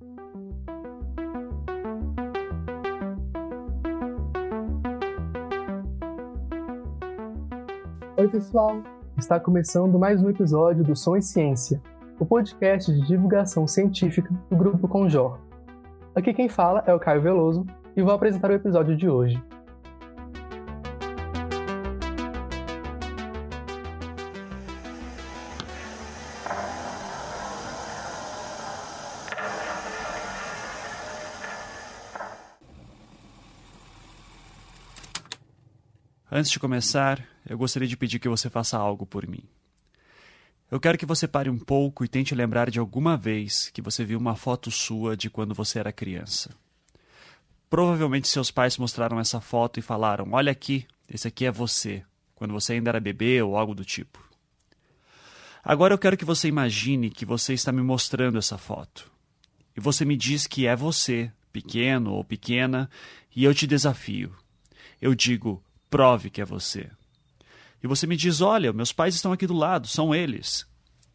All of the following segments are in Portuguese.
Oi, pessoal! Está começando mais um episódio do Som e Ciência, o podcast de divulgação científica do Grupo Conjor. Aqui quem fala é o Caio Veloso e vou apresentar o episódio de hoje. Antes de começar, eu gostaria de pedir que você faça algo por mim. Eu quero que você pare um pouco e tente lembrar de alguma vez que você viu uma foto sua de quando você era criança. Provavelmente seus pais mostraram essa foto e falaram: Olha aqui, esse aqui é você, quando você ainda era bebê ou algo do tipo. Agora eu quero que você imagine que você está me mostrando essa foto. E você me diz que é você, pequeno ou pequena, e eu te desafio. Eu digo: prove que é você. E você me diz: olha, meus pais estão aqui do lado, são eles.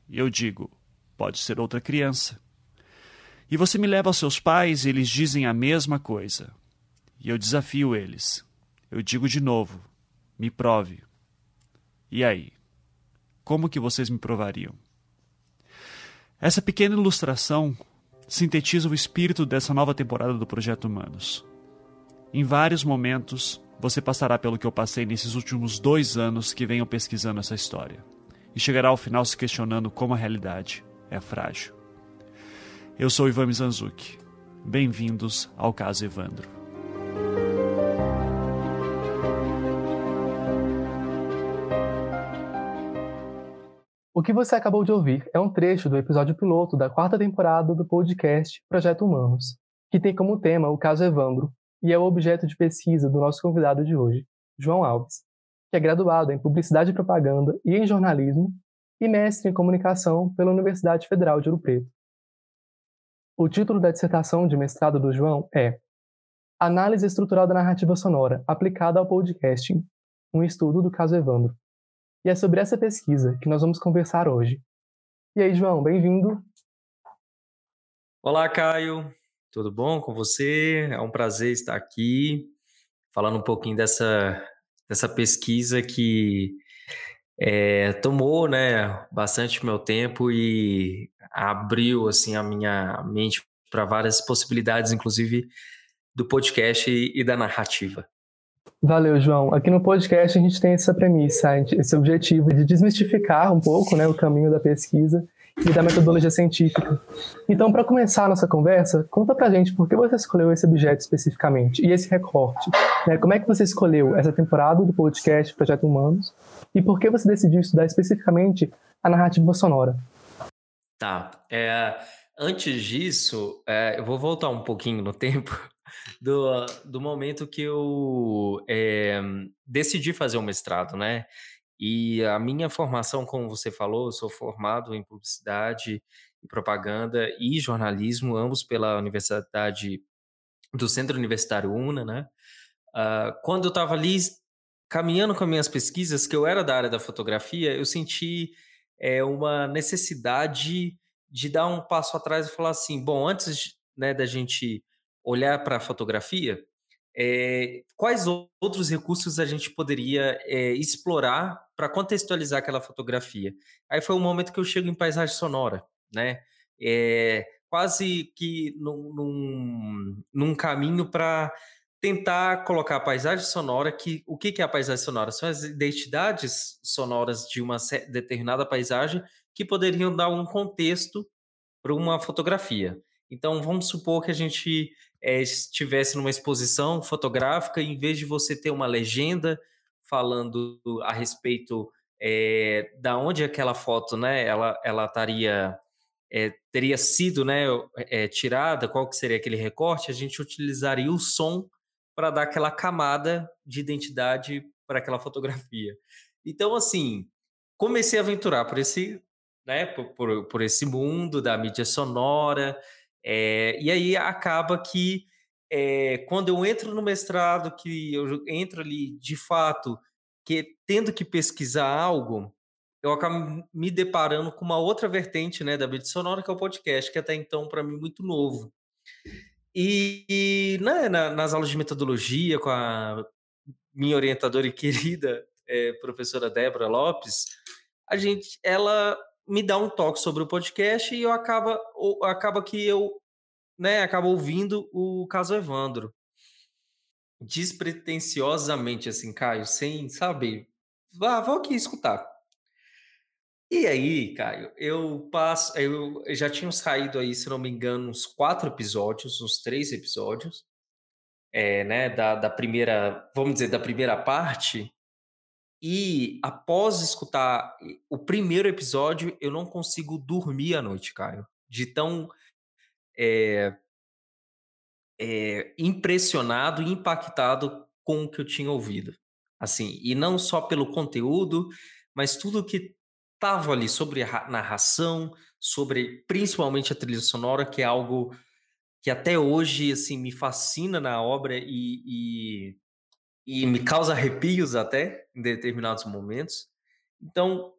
E eu digo: pode ser outra criança. E você me leva aos seus pais e eles dizem a mesma coisa. E eu desafio eles. Eu digo de novo: me prove. E aí? Como que vocês me provariam? Essa pequena ilustração sintetiza o espírito dessa nova temporada do Projeto Humanos. Em vários momentos, você passará pelo que eu passei nesses últimos dois anos que venho pesquisando essa história. E chegará ao final se questionando como a realidade é frágil. Eu sou Ivan Mizanzuki. Bem-vindos ao caso Evandro. O que você acabou de ouvir é um trecho do episódio piloto da quarta temporada do podcast Projeto Humanos, que tem como tema o caso Evandro, e é o objeto de pesquisa do nosso convidado de hoje, João Alves, que é graduado em Publicidade e Propaganda e em Jornalismo e mestre em Comunicação pela Universidade Federal de Ouro Preto. O título da dissertação de mestrado do João é Análise Estrutural da Narrativa Sonora aplicada ao podcasting, um estudo do caso Evandro. E é sobre essa pesquisa que nós vamos conversar hoje. E aí, João, bem-vindo. Olá, Caio. Tudo bom com você? É um prazer estar aqui falando um pouquinho dessa, dessa pesquisa que é, tomou né, bastante meu tempo e abriu assim a minha mente para várias possibilidades, inclusive do podcast e da narrativa. Valeu, João. Aqui no podcast a gente tem essa premissa, esse objetivo de desmistificar um pouco né, o caminho da pesquisa e da metodologia científica. Então, para começar a nossa conversa, conta pra gente por que você escolheu esse objeto especificamente e esse recorte. Né? Como é que você escolheu essa temporada do podcast Projeto Humanos e por que você decidiu estudar especificamente a narrativa sonora? Tá. É, antes disso, é, eu vou voltar um pouquinho no tempo do, do momento que eu é, decidi fazer o mestrado, né? E a minha formação, como você falou, eu sou formado em publicidade e propaganda e jornalismo, ambos pela Universidade do Centro Universitário UNA, né? Uh, quando eu estava ali caminhando com as minhas pesquisas, que eu era da área da fotografia, eu senti é, uma necessidade de dar um passo atrás e falar assim, bom, antes né, da gente olhar para a fotografia, é, quais outros recursos a gente poderia é, explorar para contextualizar aquela fotografia? Aí foi um momento que eu chego em paisagem sonora, né? É, quase que num, num, num caminho para tentar colocar a paisagem sonora, que o que, que é a paisagem sonora? São as identidades sonoras de uma determinada paisagem que poderiam dar um contexto para uma fotografia. Então, vamos supor que a gente é, estivesse numa exposição fotográfica, em vez de você ter uma legenda falando a respeito é, da onde aquela foto, né, ela, ela estaria é, teria sido, né, é, tirada, qual que seria aquele recorte, a gente utilizaria o som para dar aquela camada de identidade para aquela fotografia. Então, assim, comecei a aventurar por esse, né, por, por, esse mundo da mídia sonora, e aí acaba que é, quando eu entro no mestrado, que eu entro ali de fato, que tendo que pesquisar algo, eu acabo me deparando com uma outra vertente, né, da mídia sonora, que é o podcast, que até então para mim muito novo. E, e né, na, nas aulas de metodologia com a minha orientadora e querida é, professora Débora Lopes, a gente, ela me dá um toque sobre o podcast e eu acaba, acaba que eu, né, acabo ouvindo o caso Evandro despretensiosamente, assim, Caio, sem saber. Vá, vou aqui escutar. E aí, Caio, eu passo. Eu já tinha saído aí, se não me engano, uns quatro episódios, uns três episódios. É, né, da, da primeira, vamos dizer, da primeira parte. E após escutar o primeiro episódio, eu não consigo dormir à noite, Caio. De tão é, é, impressionado e impactado com o que eu tinha ouvido. Assim, e não só pelo conteúdo, mas tudo que estava ali sobre a narração, sobre principalmente a trilha sonora, que é algo que até hoje assim me fascina na obra e, e, e me causa arrepios até em determinados momentos. Então,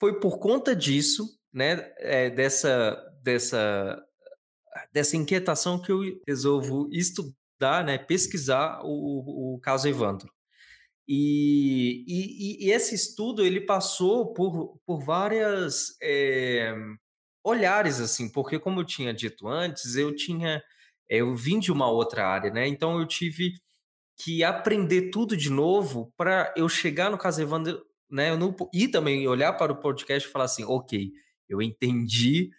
foi por conta disso, né, é, dessa, dessa dessa inquietação que eu resolvo estudar, né, pesquisar o, o caso Evandro. E, e, e, esse estudo ele passou por, por várias é, olhares assim, porque como eu tinha dito antes, eu tinha eu vim de uma outra área, né? Então eu tive que aprender tudo de novo para eu chegar no caso Evandro, né? E também olhar para o podcast e falar assim, ok, eu entendi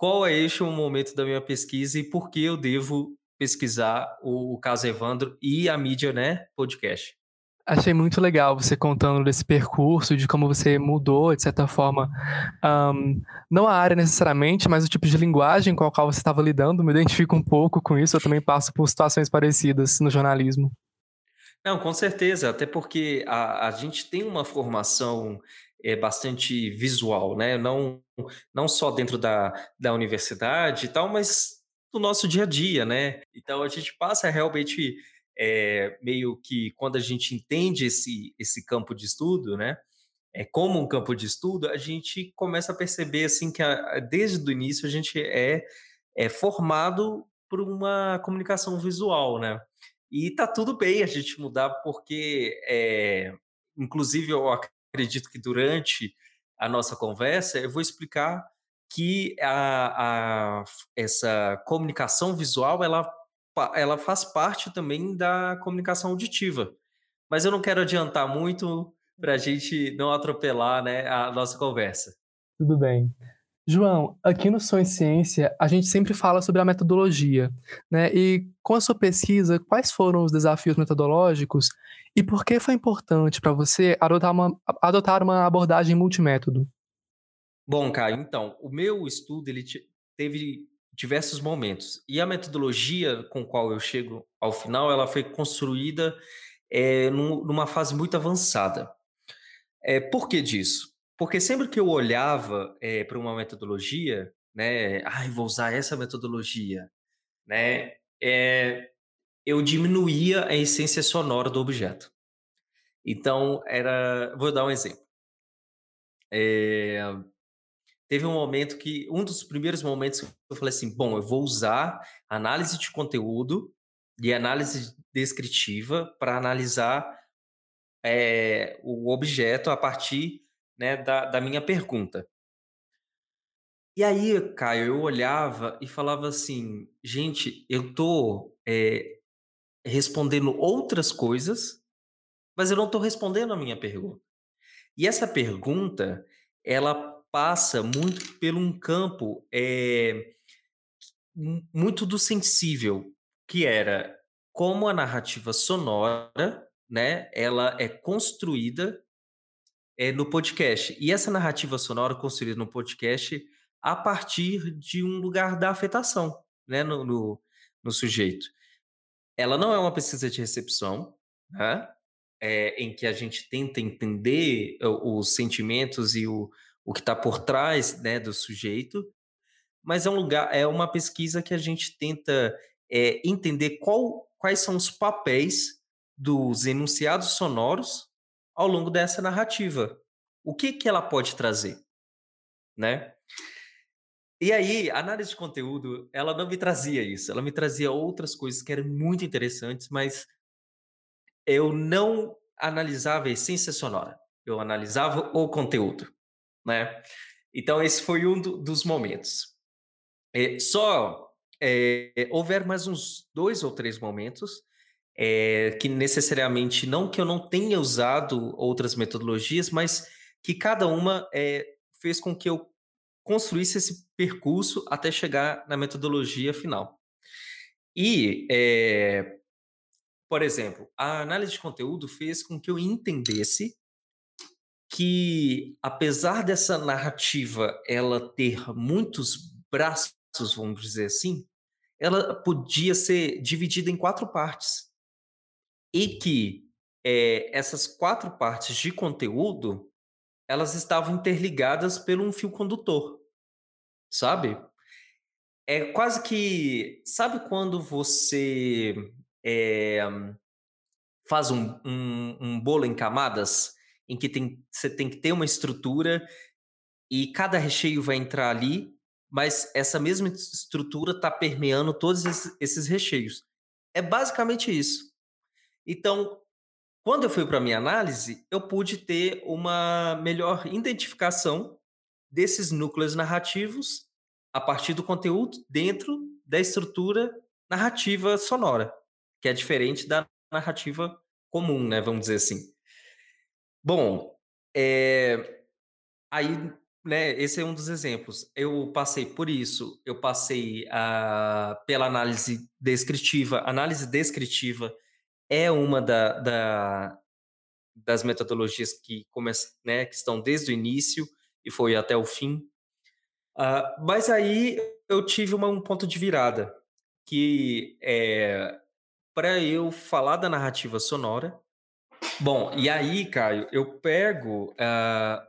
qual é este o momento da minha pesquisa e por que eu devo pesquisar o, o caso Evandro e a mídia, né, podcast. Achei muito legal você contando desse percurso, de como você mudou, de certa forma, um, não a área necessariamente, mas o tipo de linguagem com a qual você estava lidando. Me identifico um pouco com isso, eu também passo por situações parecidas no jornalismo. Não, com certeza, até porque a, a gente tem uma formação é bastante visual, né? Não, não só dentro da, da universidade e tal, mas do nosso dia a dia, né? Então a gente passa realmente é, meio que quando a gente entende esse, esse campo de estudo, né? É como um campo de estudo, a gente começa a perceber assim que a, desde o início a gente é, é formado por uma comunicação visual, né? E tá tudo bem a gente mudar porque, é, inclusive, eu acredito que durante a nossa conversa eu vou explicar que a, a, essa comunicação visual ela, ela faz parte também da comunicação auditiva. Mas eu não quero adiantar muito para a gente não atropelar né, a nossa conversa. Tudo bem. João, aqui no Som Ciência, a gente sempre fala sobre a metodologia, né? E com a sua pesquisa, quais foram os desafios metodológicos e por que foi importante para você adotar uma, adotar uma abordagem multimétodo? Bom, Caio, então, o meu estudo ele teve diversos momentos e a metodologia com qual eu chego ao final, ela foi construída é, numa fase muito avançada. É, por que disso? Porque sempre que eu olhava é, para uma metodologia, né, ah, vou usar essa metodologia, né, é, eu diminuía a essência sonora do objeto. Então, era. Vou dar um exemplo. É, teve um momento que. Um dos primeiros momentos que eu falei assim: bom, eu vou usar análise de conteúdo e análise descritiva para analisar é, o objeto a partir né, da, da minha pergunta. E aí, Caio, eu olhava e falava assim, gente, eu tô é, respondendo outras coisas, mas eu não estou respondendo a minha pergunta. E essa pergunta, ela passa muito pelo um campo é, muito do sensível, que era como a narrativa sonora, né, ela é construída é, no podcast. E essa narrativa sonora construída no podcast a partir de um lugar da afetação né, no, no, no sujeito. Ela não é uma pesquisa de recepção, né, é, em que a gente tenta entender os sentimentos e o, o que está por trás né, do sujeito, mas é um lugar, é uma pesquisa que a gente tenta é, entender qual, quais são os papéis dos enunciados sonoros ao longo dessa narrativa. o que, que ela pode trazer, né? E aí, a análise de conteúdo, ela não me trazia isso, ela me trazia outras coisas que eram muito interessantes, mas eu não analisava a essência sonora, eu analisava o conteúdo, né? Então, esse foi um do, dos momentos. É, só é, houver mais uns dois ou três momentos é, que necessariamente não que eu não tenha usado outras metodologias, mas que cada uma é, fez com que eu construísse esse percurso até chegar na metodologia final. E, é, por exemplo, a análise de conteúdo fez com que eu entendesse que, apesar dessa narrativa ela ter muitos braços, vamos dizer assim, ela podia ser dividida em quatro partes e que é, essas quatro partes de conteúdo elas estavam interligadas por um fio condutor, sabe? É quase que sabe quando você é, faz um, um, um, bolo em camadas em que tem, você tem que ter uma estrutura e cada recheio vai entrar ali, mas essa mesma estrutura está permeando todos esses, esses recheios. É basicamente isso. Então, quando eu fui para a minha análise, eu pude ter uma melhor identificação desses núcleos narrativos a partir do conteúdo dentro da estrutura narrativa sonora, que é diferente da narrativa comum, né? Vamos dizer assim. Bom, é... aí, né? Esse é um dos exemplos. Eu passei por isso. Eu passei a... pela análise descritiva. Análise descritiva é uma da, da, das metodologias que, come, né, que estão desde o início e foi até o fim. Uh, mas aí eu tive uma, um ponto de virada, que é para eu falar da narrativa sonora. Bom, e aí, Caio, eu pego uh,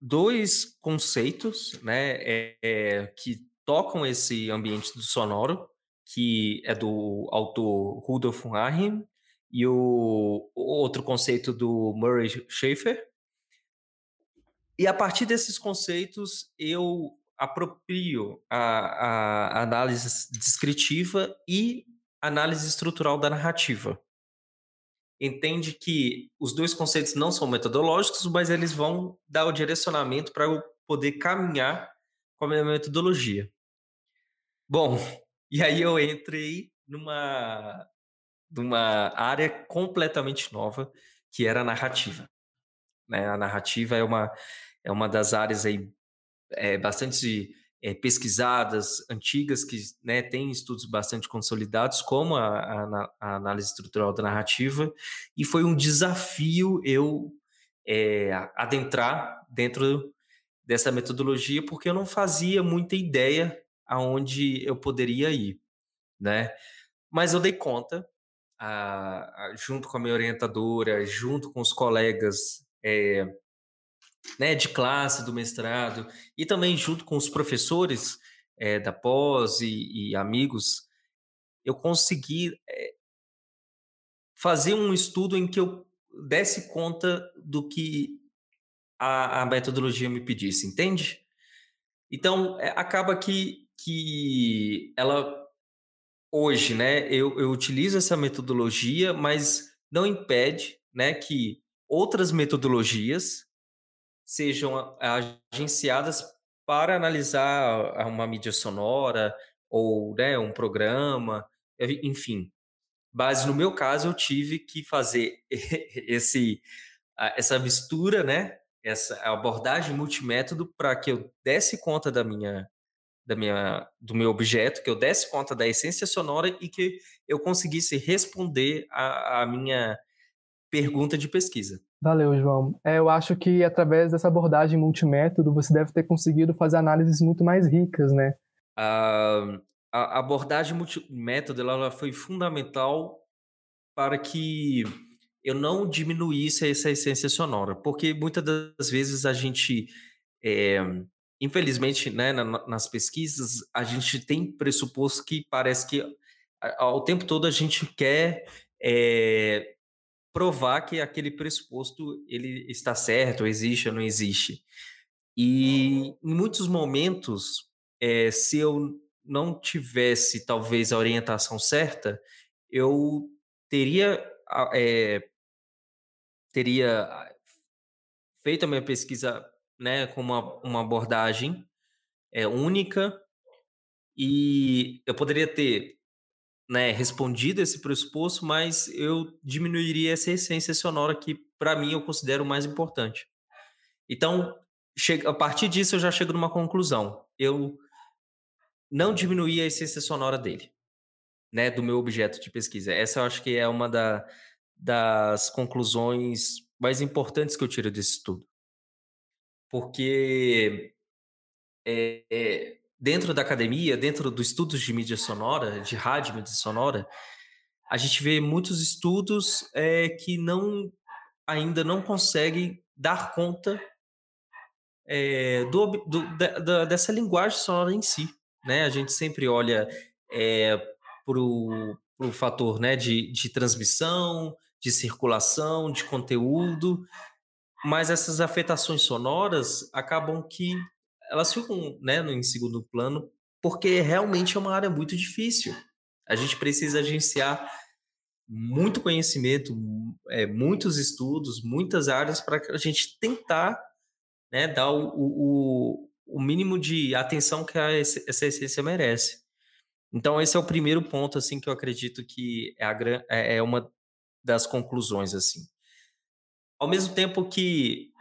dois conceitos né, é, é, que tocam esse ambiente do sonoro, que é do autor Rudolf Rahim e o, o outro conceito do Murray Schafer. E a partir desses conceitos, eu aproprio a, a análise descritiva e análise estrutural da narrativa. Entende que os dois conceitos não são metodológicos, mas eles vão dar o direcionamento para eu poder caminhar com a minha metodologia. Bom, e aí eu entrei numa de uma área completamente nova, que era a narrativa. Né? A narrativa é uma, é uma das áreas aí, é, bastante é, pesquisadas, antigas, que né, tem estudos bastante consolidados, como a, a, a, análise estrutural da narrativa, e foi um desafio eu é, adentrar dentro dessa metodologia, porque eu não fazia muita ideia aonde eu poderia ir, né? Mas eu dei conta a, a, junto com a minha orientadora, junto com os colegas é, né, de classe do mestrado e também junto com os professores é, da pós e, e, amigos, eu consegui é, fazer um estudo em que eu desse conta do que a, a metodologia me pedisse, entende? Então, acaba que, que ela hoje, né, eu, eu utilizo essa metodologia, mas não impede, né, que outras metodologias sejam agenciadas para analisar uma mídia sonora ou né, um programa, enfim. Mas no meu caso eu tive que fazer esse essa mistura, né, essa abordagem multimétodo para que eu desse conta da minha da minha, do meu objeto, que eu desse conta da essência sonora e que eu conseguisse responder a, a minha pergunta de pesquisa. Valeu, João. É, eu acho que através dessa abordagem multimétodo você deve ter conseguido fazer análises muito mais ricas, né? a, a abordagem multimétodo ela foi fundamental para que eu não diminuísse essa essência sonora, porque muitas das vezes a gente é, infelizmente, né, nas pesquisas, a gente tem pressuposto que parece que ao tempo todo a gente quer é, provar que aquele pressuposto ele está certo, existe ou não existe. E em muitos momentos, é, se eu não tivesse talvez a orientação certa, eu teria é, teria feito a minha pesquisa né, com uma, uma abordagem é, única e eu poderia ter né, respondido esse pressuposto, mas eu diminuiria essa essência sonora que, para mim, eu considero mais importante. Então, a partir disso, eu já chego numa conclusão. Eu não diminuí a essência sonora dele, né, do meu objeto de pesquisa. Essa eu acho que é uma da, das conclusões mais importantes que eu tiro desse estudo. Porque é, é, dentro da academia, dentro dos estudos de mídia sonora, de rádio mídia sonora, a gente vê muitos estudos é, que não ainda não conseguem dar conta é, do, do, da, dessa linguagem sonora em si né? A gente sempre olha é, para o fator né, de, de transmissão, de circulação, de conteúdo, mas essas afetações sonoras acabam que elas ficam né, em segundo plano, porque realmente é uma área muito difícil. A gente precisa agenciar muito conhecimento, é, muitos estudos, muitas áreas para a gente tentar né, dar o, o, o mínimo de atenção que a, essa essência merece. Então esse é o primeiro ponto assim que eu acredito que é, a, é, é uma das conclusões assim. Ao mesmo tempo que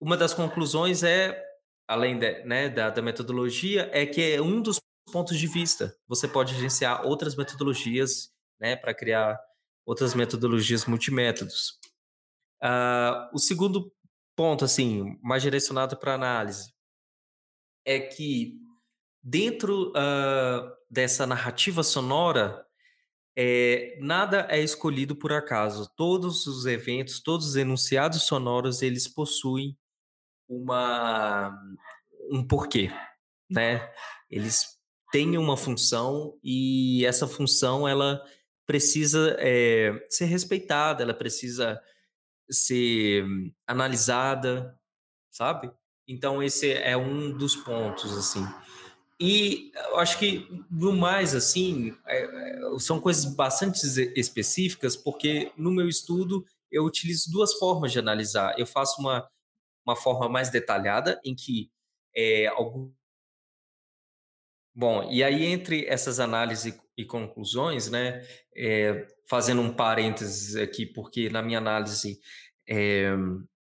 uma das conclusões é, além de, né, da, da metodologia, é que é um dos pontos de vista. Você pode agenciar outras metodologias né, para criar outras metodologias multimétodos. Uh, o segundo ponto, assim, mais direcionado para análise, é que dentro uh, dessa narrativa sonora, é, nada é escolhido por acaso. Todos os eventos, todos os enunciados sonoros, eles possuem uma um porquê, né? Eles têm uma função e essa função ela precisa é, ser respeitada, ela precisa ser analisada, sabe? Então esse é um dos pontos assim. E eu acho que no mais assim é, é, são coisas bastante específicas porque no meu estudo eu utilizo duas formas de analisar. Eu faço uma uma forma mais detalhada em que é, algum Bom, e aí entre essas análises e conclusões, né, é, fazendo um parênteses aqui, porque na minha análise é,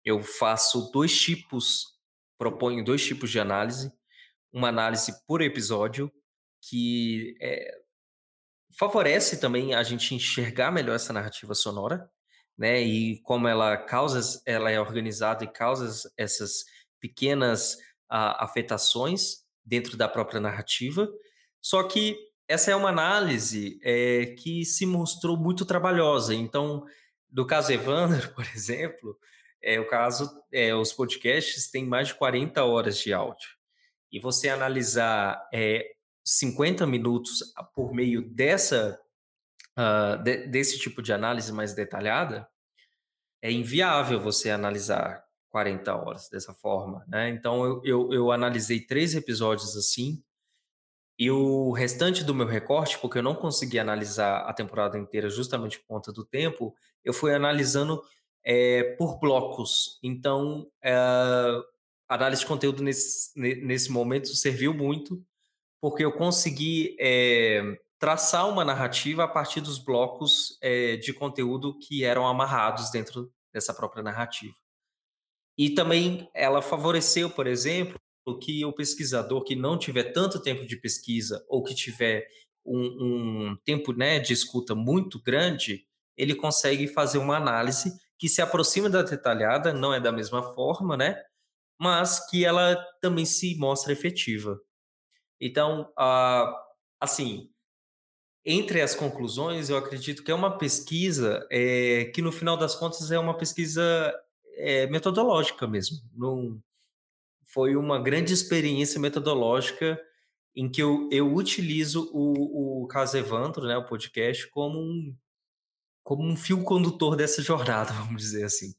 eu faço dois tipos proponho dois tipos de análise. Uma análise por episódio, que é, favorece também a gente enxergar melhor essa narrativa sonora, né? E como ela causa, ela é organizada e causa essas pequenas a, afetações dentro da própria narrativa. Só que essa é uma análise é, que se mostrou muito trabalhosa. Então, do caso Evandro, por exemplo, é, o caso, é, os podcasts têm mais de 40 horas de áudio. E você analisar é, 50 minutos por meio dessa, uh, de, desse tipo de análise mais detalhada, é inviável você analisar 40 horas dessa forma. Né? Então, eu, eu, eu analisei três episódios assim, e o restante do meu recorte, porque eu não consegui analisar a temporada inteira justamente por conta do tempo, eu fui analisando é, por blocos. Então, a análise de conteúdo nesse, nesse momento serviu muito, porque eu consegui é, traçar uma narrativa a partir dos blocos de conteúdo que eram amarrados dentro dessa própria narrativa. E também ela favoreceu, por exemplo, que o pesquisador que não tiver tanto tempo de pesquisa ou que tiver um, um tempo né, de escuta muito grande, ele consegue fazer uma análise que se aproxima da detalhada, não é da mesma forma, né? Mas que ela também se mostra efetiva. Então, assim, entre as conclusões, eu acredito que é uma pesquisa é, que, no final das contas, é uma pesquisa é, metodológica mesmo. Foi uma grande experiência metodológica em que eu, eu utilizo o, o caso Evandro, né, o podcast, como um, como um fio condutor dessa jornada, vamos dizer assim.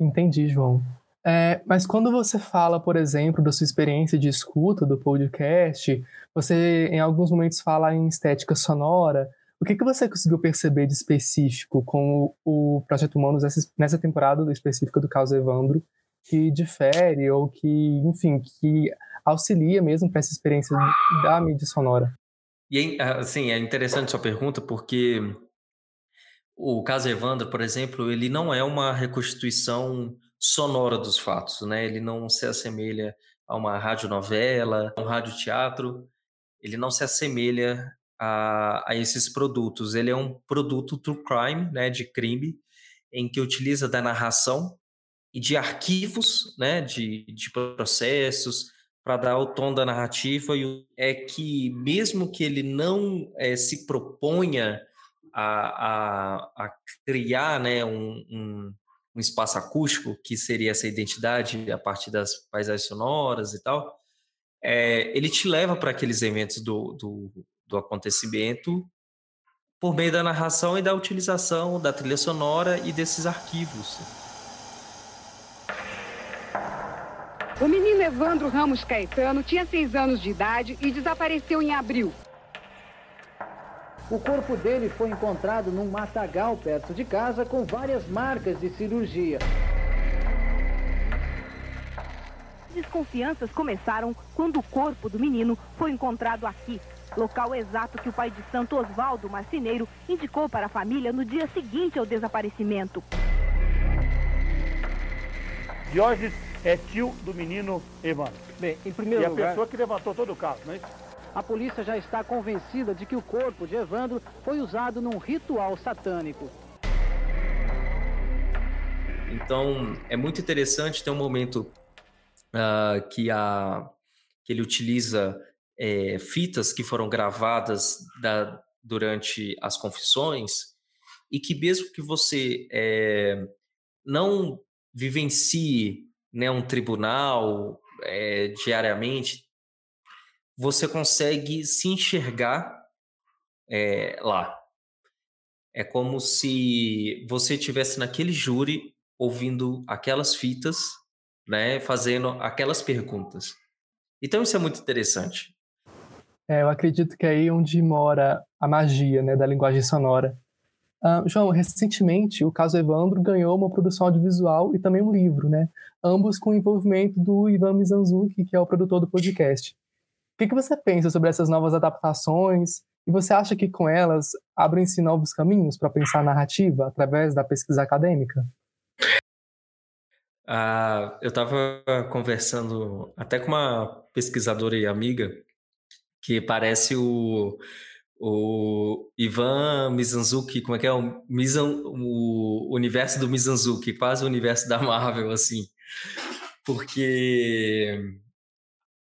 Entendi, João. É, mas quando você fala, por exemplo, da sua experiência de escuta do podcast, você em alguns momentos fala em estética sonora. O que, que você conseguiu perceber de específico com o, o Projeto Humanos nessa temporada específica do caso Evandro, que difere ou que, enfim, que auxilia mesmo para essa experiência da mídia sonora? E assim, é interessante sua pergunta porque o caso Evandro, por exemplo, ele não é uma reconstituição sonora dos fatos, né? Ele não se assemelha a uma radionovela, a um radioteatro, ele não se assemelha a, a esses produtos. Ele é um produto true crime, né, de crime, em que utiliza da narração e de arquivos, né, de, de processos, para dar o tom da narrativa. E é que, mesmo que ele não é, se proponha a, a, a criar né, um, um um espaço acústico, que seria essa identidade a partir das paisagens sonoras e tal, é, ele te leva para aqueles eventos do, do, do, acontecimento por meio da narração e da utilização da trilha sonora e desses arquivos. O menino Evandro Ramos Caetano tinha seis anos de idade e desapareceu em abril. O corpo dele foi encontrado num matagal perto de casa com várias marcas de cirurgia. Desconfianças começaram quando o corpo do menino foi encontrado aqui, local exato que o pai de Santo Oswaldo Marcineiro indicou para a família no dia seguinte ao desaparecimento. Diógenes é tio do menino Evandro. Bem, em primeiro e lugar... a pessoa que levantou todo o caso, não é isso? A polícia já está convencida de que o corpo de Evandro foi usado num ritual satânico. Então, é muito interessante ter um momento uh, que, a, que ele utiliza é, fitas que foram gravadas da, durante as confissões e que mesmo que você é, não vivencie né, um tribunal é, diariamente, você consegue se enxergar é, lá. É como se você estivesse naquele júri ouvindo aquelas fitas, né, fazendo aquelas perguntas. Então isso é muito interessante. É, eu acredito que é aí onde mora a magia né, da linguagem sonora. Uh, João, recentemente o caso Evandro ganhou uma produção audiovisual e também um livro, né? Ambos com o envolvimento do Ivan Mizanzuki, que é o produtor do podcast. O que, que você pensa sobre essas novas adaptações? E você acha que com elas abrem-se novos caminhos para pensar a narrativa através da pesquisa acadêmica? Ah, eu estava conversando até com uma pesquisadora e amiga que parece o, o Ivan Mizanzuki, como é que é? O, Mizan, o universo do Mizanzuki, quase o universo da Marvel, assim. Porque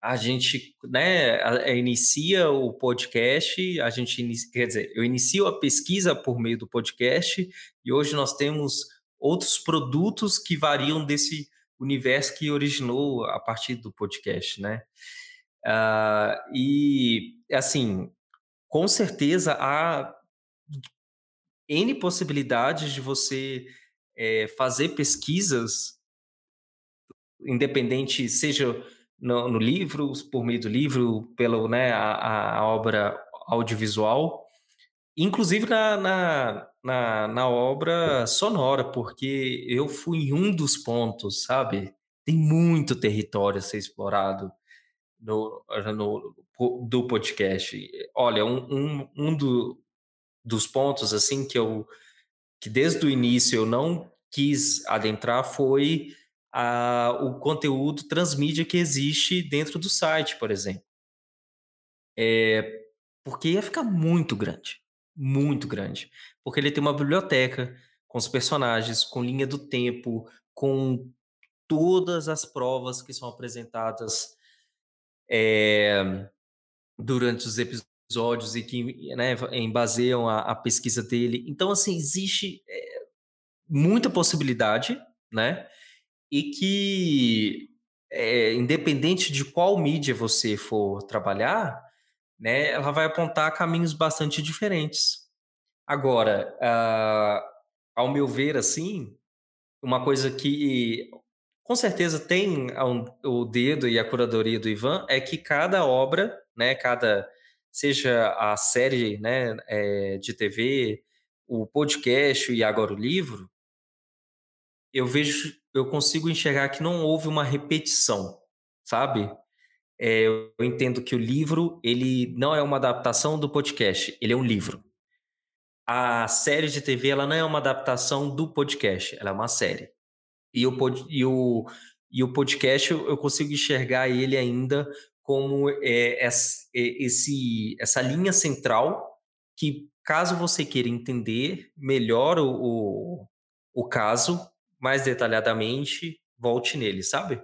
a gente né, inicia o podcast, a gente inicia, quer dizer, eu inicio a pesquisa por meio do podcast e hoje nós temos outros produtos que variam desse universo que originou a partir do podcast, né? Uh, e assim, com certeza há N possibilidades de você é, fazer pesquisas independente, seja no, no livro, por meio do livro, pela né, a, a obra audiovisual, inclusive na, na, na, na, obra sonora, porque eu fui em um dos pontos, sabe? Tem muito território a ser explorado no, no do podcast. Olha, um, um, um do, dos pontos assim que eu que desde o início eu não quis adentrar foi a, o conteúdo transmídia que existe dentro do site, por exemplo. É, porque ia ficar muito grande, muito grande. Porque ele tem uma biblioteca com os personagens, com linha do tempo, com todas as provas que são apresentadas é, durante os episódios e que né, embaseiam a, a, pesquisa dele. Então, assim, existe é, muita possibilidade, né? E que, é, independente de qual mídia você for trabalhar, né, ela vai apontar caminhos bastante diferentes. Agora, uh, ao meu ver, assim, uma coisa que com certeza tem o dedo e a curadoria do Ivan é que cada obra, né, cada seja a série, né, é, de TV, o podcast e agora o livro, eu vejo, eu consigo enxergar que não houve uma repetição, sabe? É, eu entendo que o livro ele não é uma adaptação do podcast, ele é um livro. A série de TV ela não é uma adaptação do podcast, ela é uma série. E o, e o, e o podcast eu consigo enxergar ele ainda como é, esse, essa linha central que, caso você queira entender melhor o, o, o caso, mais detalhadamente, volte nele, sabe?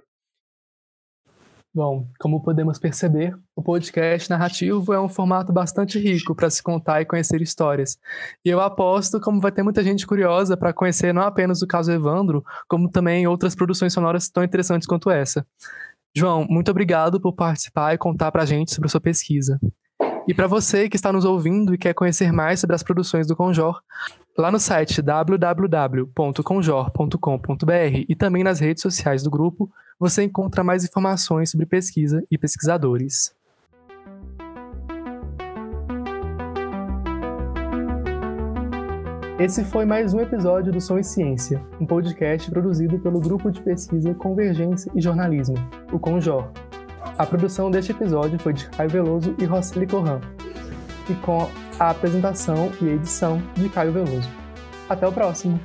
Bom, como podemos perceber, o podcast narrativo é um formato bastante rico para se contar e conhecer histórias. E eu aposto como vai ter muita gente curiosa para conhecer não apenas o caso Evandro, como também outras produções sonoras tão interessantes quanto essa. João, muito obrigado por participar e contar para a gente sobre a sua pesquisa. E para você que está nos ouvindo e quer conhecer mais sobre as produções do Conjor, lá no site www.conjor.com.br e também nas redes sociais do grupo, você encontra mais informações sobre pesquisa e pesquisadores. Esse foi mais um episódio do Som e Ciência, um podcast produzido pelo grupo de pesquisa Convergência e Jornalismo, o CONJOR. A produção deste episódio foi de Caio Veloso e Roseli Corran, e com a apresentação e edição de Caio Veloso. Até o próximo!